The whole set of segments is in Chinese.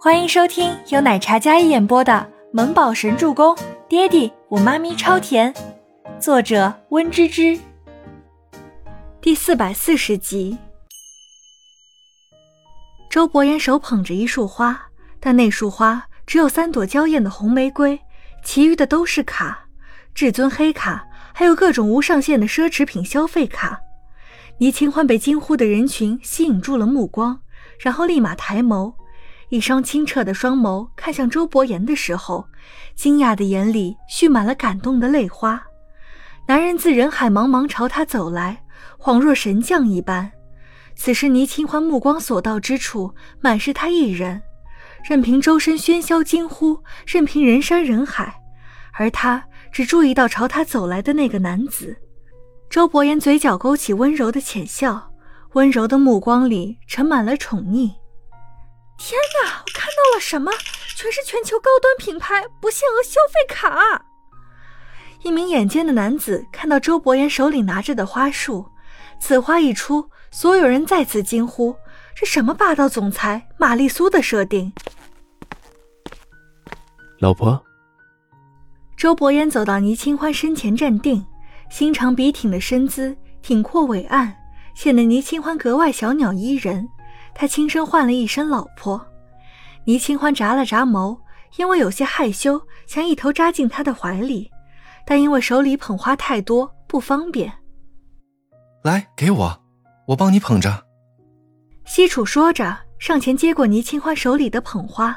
欢迎收听由奶茶一演播的《萌宝神助攻》，爹地我妈咪超甜，作者温芝芝。第四百四十集。周伯言手捧着一束花，但那束花只有三朵娇艳的红玫瑰，其余的都是卡，至尊黑卡，还有各种无上限的奢侈品消费卡。倪清欢被惊呼的人群吸引住了目光，然后立马抬眸。一双清澈的双眸看向周伯言的时候，惊讶的眼里蓄满了感动的泪花。男人自人海茫茫朝他走来，恍若神将一般。此时倪清欢目光所到之处，满是他一人。任凭周身喧嚣惊呼，任凭人山人海，而他只注意到朝他走来的那个男子。周伯言嘴角勾起温柔的浅笑，温柔的目光里盛满了宠溺。天哪！我看到了什么？全是全球高端品牌不限额消费卡。一名眼尖的男子看到周伯言手里拿着的花束，此花一出，所有人再次惊呼：这什么霸道总裁玛丽苏的设定？老婆。周伯言走到倪清欢身前站定，心长笔挺的身姿，挺阔伟岸，显得倪清欢格外小鸟依人。他轻声唤了一声“老婆”，倪清欢眨了眨眸，因为有些害羞，想一头扎进他的怀里，但因为手里捧花太多，不方便。来，给我，我帮你捧着。西楚说着，上前接过倪清欢手里的捧花。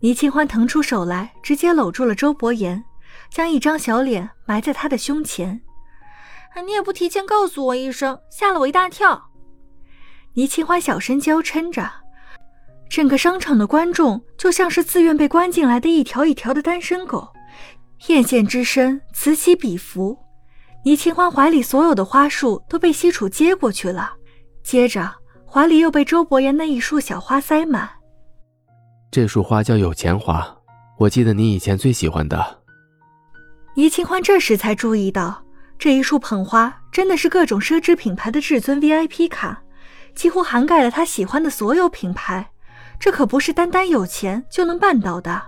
倪清欢腾出手来，直接搂住了周伯言，将一张小脸埋在他的胸前。你也不提前告诉我一声，吓了我一大跳。倪清欢小声娇嗔着，整个商场的观众就像是自愿被关进来的一条一条的单身狗，艳羡之声此起彼伏。倪清欢怀里所有的花束都被西楚接过去了，接着怀里又被周伯言那一束小花塞满。这束花叫有钱花，我记得你以前最喜欢的。倪清欢这时才注意到，这一束捧花真的是各种奢侈品牌的至尊 VIP 卡。几乎涵盖了他喜欢的所有品牌，这可不是单单有钱就能办到的。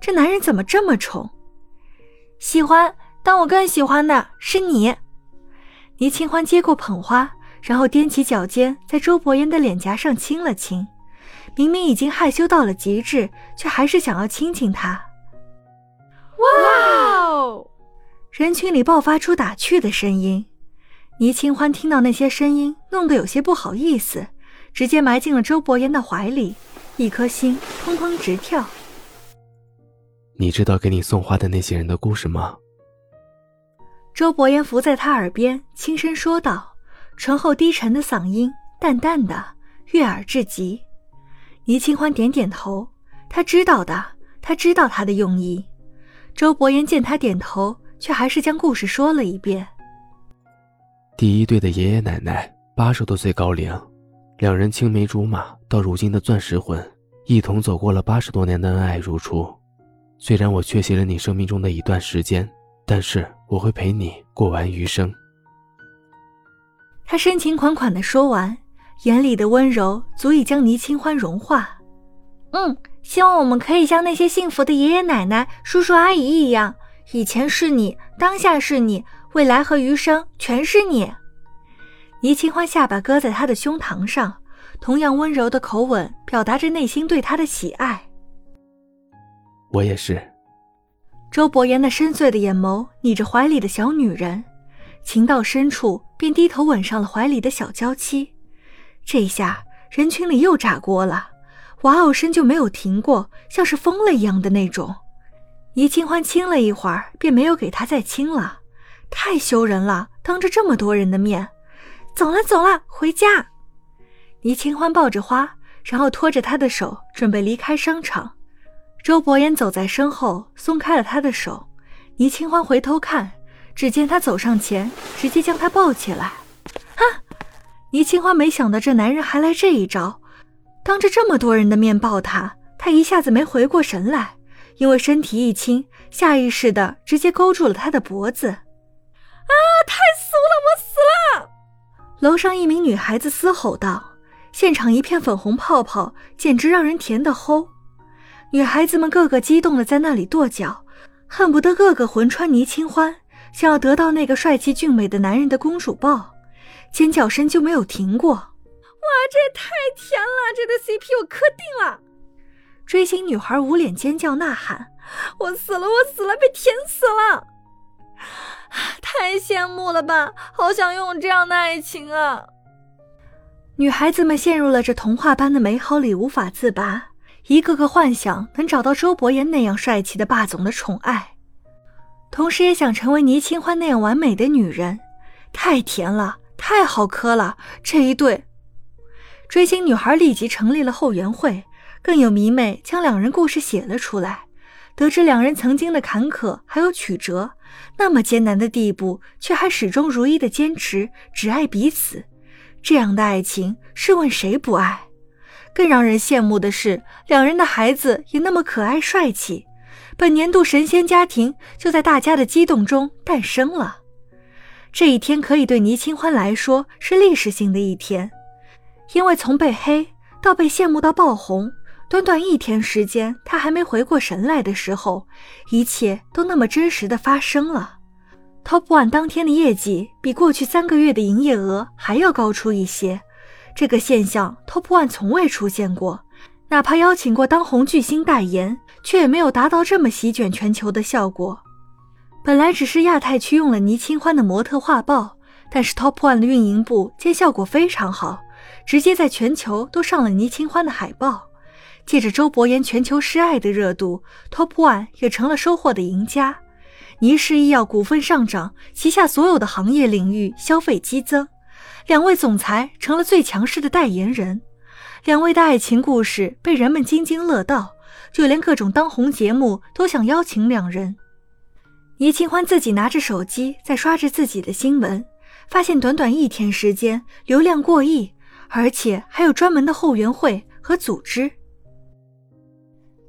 这男人怎么这么宠？喜欢，但我更喜欢的是你。倪清欢接过捧花，然后踮起脚尖在周伯言的脸颊上亲了亲。明明已经害羞到了极致，却还是想要亲亲他。哇哦！人群里爆发出打趣的声音。倪清欢听到那些声音，弄得有些不好意思，直接埋进了周伯言的怀里，一颗心砰砰直跳。你知道给你送花的那些人的故事吗？周伯言伏在他耳边轻声说道，醇厚低沉的嗓音，淡淡的，悦耳至极。倪清欢点点头，他知道的，他知道他的用意。周伯言见他点头，却还是将故事说了一遍。第一对的爷爷奶奶八十多岁高龄，两人青梅竹马到如今的钻石婚，一同走过了八十多年的恩爱如初。虽然我缺席了你生命中的一段时间，但是我会陪你过完余生。他深情款款的说完，眼里的温柔足以将倪清欢融化。嗯，希望我们可以像那些幸福的爷爷奶奶、叔叔阿姨一样，以前是你，当下是你。未来和余生全是你。倪清欢下巴搁在他的胸膛上，同样温柔的口吻表达着内心对他的喜爱。我也是。周伯言那深邃的眼眸睨着怀里的小女人，情到深处便低头吻上了怀里的小娇妻。这下人群里又炸锅了，哇哦声就没有停过，像是疯了一样的那种。倪清欢亲了一会儿，便没有给他再亲了。太羞人了！当着这么多人的面，走了走了，回家。倪清欢抱着花，然后拖着他的手准备离开商场。周伯言走在身后，松开了他的手。倪清欢回头看，只见他走上前，直接将他抱起来。啊！倪清欢没想到这男人还来这一招，当着这么多人的面抱他，他一下子没回过神来，因为身体一轻，下意识的直接勾住了他的脖子。啊！太俗了，我死了！楼上一名女孩子嘶吼道，现场一片粉红泡泡，简直让人甜的齁。女孩子们个个激动的在那里跺脚，恨不得个个魂穿倪清欢，想要得到那个帅气俊美的男人的公主抱，尖叫声就没有停过。哇，这也太甜了！这对 CP 我磕定了！追星女孩捂脸尖叫呐喊：“我死了，我死了，被甜死了！太羡慕了吧，好想拥有这样的爱情啊！”女孩子们陷入了这童话般的美好里无法自拔，一个个幻想能找到周伯言那样帅气的霸总的宠爱，同时也想成为倪清欢那样完美的女人。太甜了，太好磕了！这一对追星女孩立即成立了后援会，更有迷妹将两人故事写了出来。得知两人曾经的坎坷还有曲折，那么艰难的地步，却还始终如一的坚持，只爱彼此。这样的爱情，试问谁不爱？更让人羡慕的是，两人的孩子也那么可爱帅气。本年度神仙家庭就在大家的激动中诞生了。这一天可以对倪清欢来说是历史性的一天，因为从被黑到被羡慕到爆红，短短一天时间，他还没回过神来的时候，一切都那么真实的发生了。Top One 当天的业绩比过去三个月的营业额还要高出一些，这个现象 Top One 从未出现过。哪怕邀请过当红巨星代言，却也没有达到这么席卷全球的效果。本来只是亚太区用了倪清欢的模特画报，但是 Top One 的运营部见效果非常好，直接在全球都上了倪清欢的海报。借着周伯言全球示爱的热度，Top One 也成了收获的赢家。倪氏医药股份上涨，旗下所有的行业领域消费激增，两位总裁成了最强势的代言人，两位的爱情故事被人们津津乐道，就连各种当红节目都想邀请两人。倪清欢自己拿着手机在刷着自己的新闻，发现短短一天时间流量过亿，而且还有专门的后援会和组织。